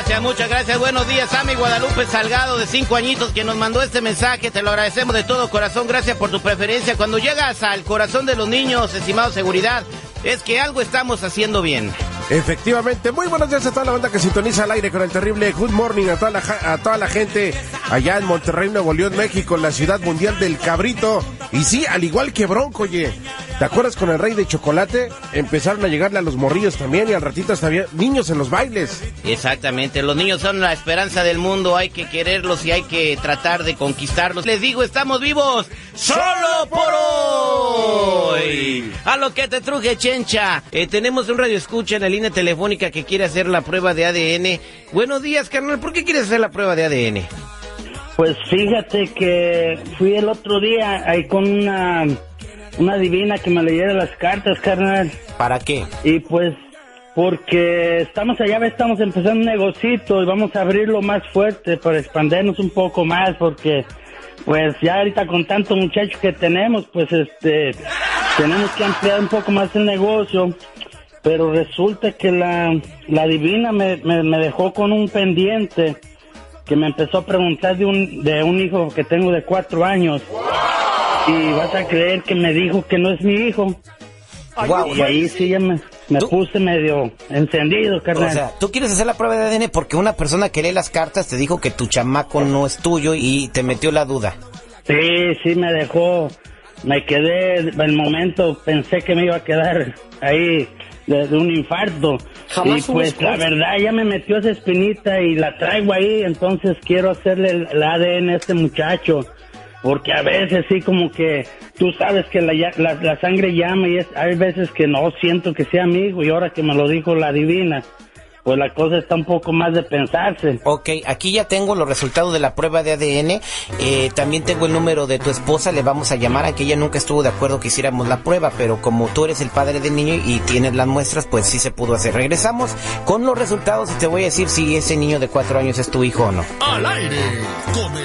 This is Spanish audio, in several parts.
Gracias, muchas gracias. Buenos días, Sammy Guadalupe Salgado, de cinco añitos, que nos mandó este mensaje. Te lo agradecemos de todo corazón. Gracias por tu preferencia. Cuando llegas al corazón de los niños, estimado seguridad, es que algo estamos haciendo bien. Efectivamente, muy buenos días a toda la banda que sintoniza al aire con el terrible Good Morning a toda la, toda la gente allá en Monterrey, Nuevo León, México, la ciudad mundial del cabrito. Y sí, al igual que Bronco, oye, ¿te acuerdas con el rey de chocolate? Empezaron a llegarle a los morrillos también y al ratito hasta había niños en los bailes. Exactamente, los niños son la esperanza del mundo, hay que quererlos y hay que tratar de conquistarlos. Les digo, estamos vivos solo por hoy. A lo que te truje, chencha. Eh, tenemos un radio escucha en la línea telefónica que quiere hacer la prueba de ADN. Buenos días, carnal, ¿por qué quieres hacer la prueba de ADN? Pues fíjate que fui el otro día ahí con una, una divina que me leyera las cartas, carnal. ¿Para qué? Y pues porque estamos allá, estamos empezando un negocito y vamos a abrirlo más fuerte para expandernos un poco más porque pues ya ahorita con tanto muchacho que tenemos, pues este tenemos que ampliar un poco más el negocio. Pero resulta que la, la divina me, me, me dejó con un pendiente que me empezó a preguntar de un, de un hijo que tengo de cuatro años. Y vas a creer que me dijo que no es mi hijo. Guau. Y ahí sí ya me, me ¿Tú? puse medio encendido, carnal. O sea, tú quieres hacer la prueba de ADN porque una persona que lee las cartas te dijo que tu chamaco no es tuyo y te metió la duda. sí, sí me dejó. Me quedé, el momento pensé que me iba a quedar ahí de, de un infarto. y pues la verdad ya me metió esa espinita y la traigo ahí, entonces quiero hacerle el, el ADN a este muchacho. Porque a veces sí como que tú sabes que la, ya- la, la sangre llama y es, hay veces que no siento que sea amigo y ahora que me lo dijo la divina, pues la cosa está un poco más de pensarse. Ok, aquí ya tengo los resultados de la prueba de ADN. eh, también tengo el número de tu esposa. Le vamos a llamar, aunque ella nunca estuvo de acuerdo que hiciéramos la prueba. Pero como tú eres el padre del niño y tienes las muestras, pues sí se pudo hacer. Regresamos con los resultados y te voy a decir si ese niño de cuatro años es tu hijo o no. Al aire con el...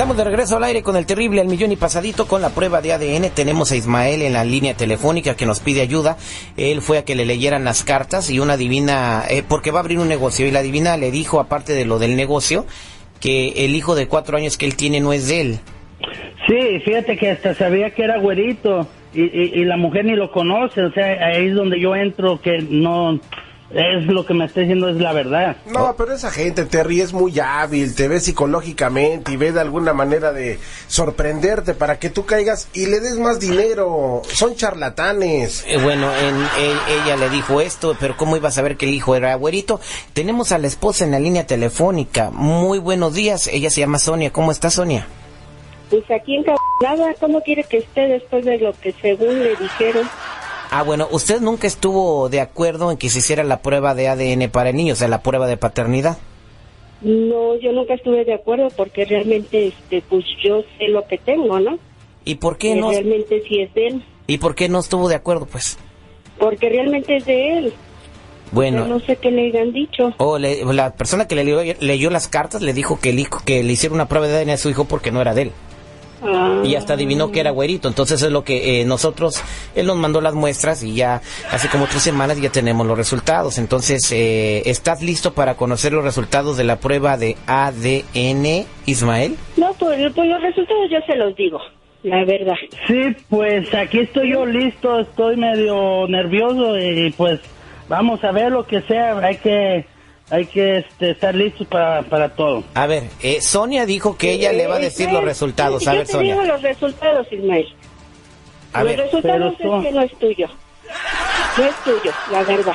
Estamos de regreso al aire con el terrible al millón y pasadito con la prueba de ADN. Tenemos a Ismael en la línea telefónica que nos pide ayuda. Él fue a que le leyeran las cartas y una divina, eh, porque va a abrir un negocio y la divina le dijo, aparte de lo del negocio, que el hijo de cuatro años que él tiene no es de él. Sí, fíjate que hasta sabía que era güerito y, y, y la mujer ni lo conoce, o sea, ahí es donde yo entro que no es lo que me está diciendo es la verdad. No, pero esa gente, Terry, es muy hábil, te ve psicológicamente y ve de alguna manera de sorprenderte para que tú caigas y le des más dinero. Son charlatanes. Eh, bueno, en, ella le dijo esto, pero ¿cómo iba a saber que el hijo era güerito? Tenemos a la esposa en la línea telefónica. Muy buenos días. Ella se llama Sonia. ¿Cómo está Sonia? Pues aquí encabronada, ¿cómo quiere que esté después de lo que según le dijeron? Ah, bueno, usted nunca estuvo de acuerdo en que se hiciera la prueba de ADN para el niño, o sea, la prueba de paternidad. No, yo nunca estuve de acuerdo porque realmente, este, pues yo sé lo que tengo, ¿no? ¿Y por qué Que no? realmente sí es de él, ¿Y por qué no estuvo de acuerdo, pues? porque realmente es de él. Yo Bueno, no sé qué le hayan dicho. o le- la persona que le leyó, leyó las cartas le dijo que, el hijo, que le hiciera una prueba de ADN a su hijo porque no era de él. Ah. Y hasta adivinó que era güerito. Entonces es lo que eh, nosotros, él nos mandó las muestras y ya hace como tres semanas ya tenemos los resultados. Entonces, eh, ¿estás listo para conocer los resultados de la prueba de ADN, Ismael? No, pues, pues los resultados yo se los digo, la verdad. Sí, pues aquí estoy yo listo, estoy medio nervioso y pues vamos a ver lo que sea, hay que hay que este, estar listos para, para todo. A ver, eh, Sonia dijo que ella le va a decir los resultados. A yo ver, te digo Sonia. los resultados, Ismael. A los ver, resultados es que no es tuyo. No es tuyo, la verdad.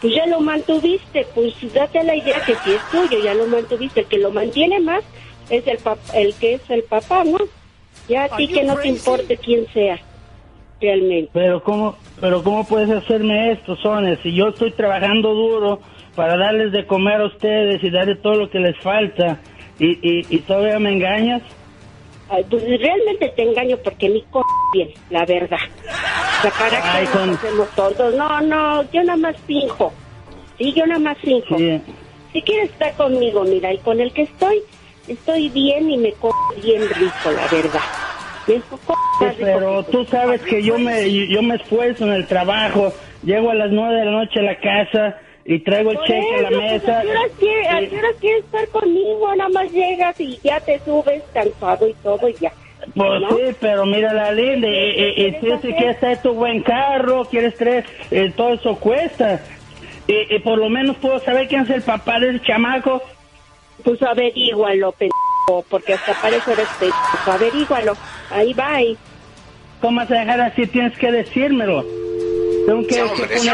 Pues ya lo mantuviste, pues date la idea que si es tuyo, ya lo mantuviste. El que lo mantiene más es el, pap- el que es el papá, ¿no? Ya a ti que no te importe quién sea, realmente. Pero cómo, pero cómo puedes hacerme esto, Sonia, si yo estoy trabajando duro para darles de comer a ustedes y darles todo lo que les falta y, y, y todavía me engañas. Ay, pues realmente te engaño porque mi co bien, la verdad. ¿para Ay, qué con- nos hacemos tontos? No, no, yo nada más finjo. Sí, yo nada más finjo. Sí. Si quieres estar conmigo, mira, y con el que estoy, estoy bien y me co bien rico, la verdad. Rico pero tú sabes que yo me yo me esfuerzo en el trabajo, llego a las nueve de la noche a la casa y traigo el Por cheque a la eso, pues, mesa. ¿a qué quiere- a qué horas quieres estar conmigo? Nada más llegas y ya te subes cansado y todo y ya. Pues ¿no? sí, pero mira la linda, y, y, y ¿Quieres si si hacer? quieres traer tu buen carro, quieres traer, eh, todo eso cuesta. Y, y por lo menos puedo saber quién es el papá del chamaco. Pues averígualo, pendejo, porque hasta para eso eres pendejo. Averígualo. Ahí va, ahí. ¿Cómo vas a dejar así? Tienes que decírmelo. Tengo que decir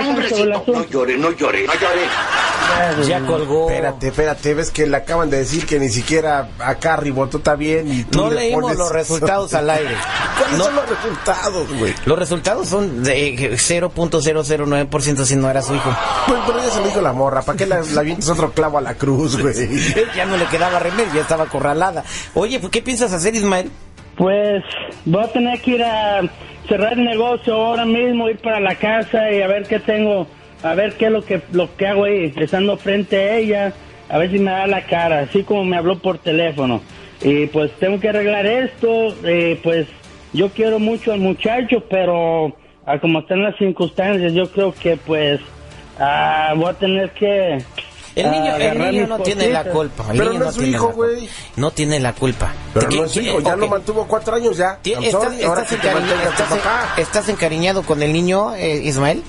asunto. llore, no llore, no llore. ya colgó. Espérate, espérate, ves que le acaban de decir que ni siquiera acá Ribotó está bien y tú No le leímos pones- los resultados al aire. ¿Cuáles No. son los resultados, güey? Los resultados son de 0.009% si no era su hijo. Pues, pero ya se lo dijo la morra, ¿para qué la, la avientas otro clavo a la cruz, güey? ya no le quedaba remedio, ya estaba acorralada. Oye, pues, ¿qué piensas hacer, Ismael? Pues voy a tener que ir a cerrar el negocio ahora mismo, ir para la casa y a ver qué tengo, a ver qué es lo que, lo que hago ahí, estando frente a ella, a ver si me da la cara, así como me habló por teléfono. Y pues tengo que arreglar esto, eh, pues yo quiero mucho al muchacho, pero a como están las circunstancias, yo creo que pues ah, voy a tener que... El niño, ah, el niño no tiene la culpa. el Pero niño no es su tiene hijo, güey. No tiene la culpa. Pero ¿Qué- no es su hijo, ya ok. lo mantuvo cuatro años ya. ¿Estás, sorry, ahora estás que te encariñ- mantenga tu estás- papá. estás encariñado con el niño, eh, Ismael?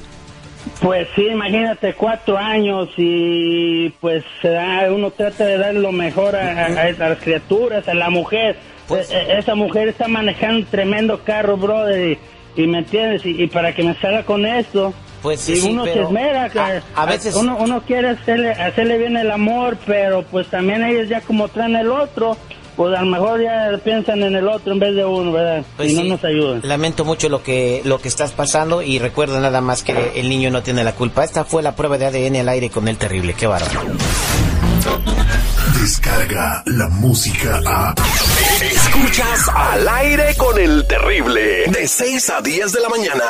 Pues sí, imagínate, cuatro años y pues se da- uno trata de dar lo mejor a, a- a las criaturas, a la mujer. Pues- E- e- esa mujer está manejando un tremendo carro, brother, y, y me entiendes, y, y para que me salga con esto, Pues y sí, uno se pero esmera, que a- a veces- uno, uno quiere hacerle, hacerle bien el amor, pero pues también ellos ya como traen el otro, pues a lo mejor ya piensan en el otro en vez de uno, ¿verdad? Pues y no sí, nos ayudan. Lamento mucho lo que lo que estás pasando y recuerda nada más que el niño no tiene la culpa. Esta fue la prueba de ADN al aire con el terrible. Qué bárbaro. Descarga la música a. Escuchas al aire con el terrible. De 6 a 10 de la mañana.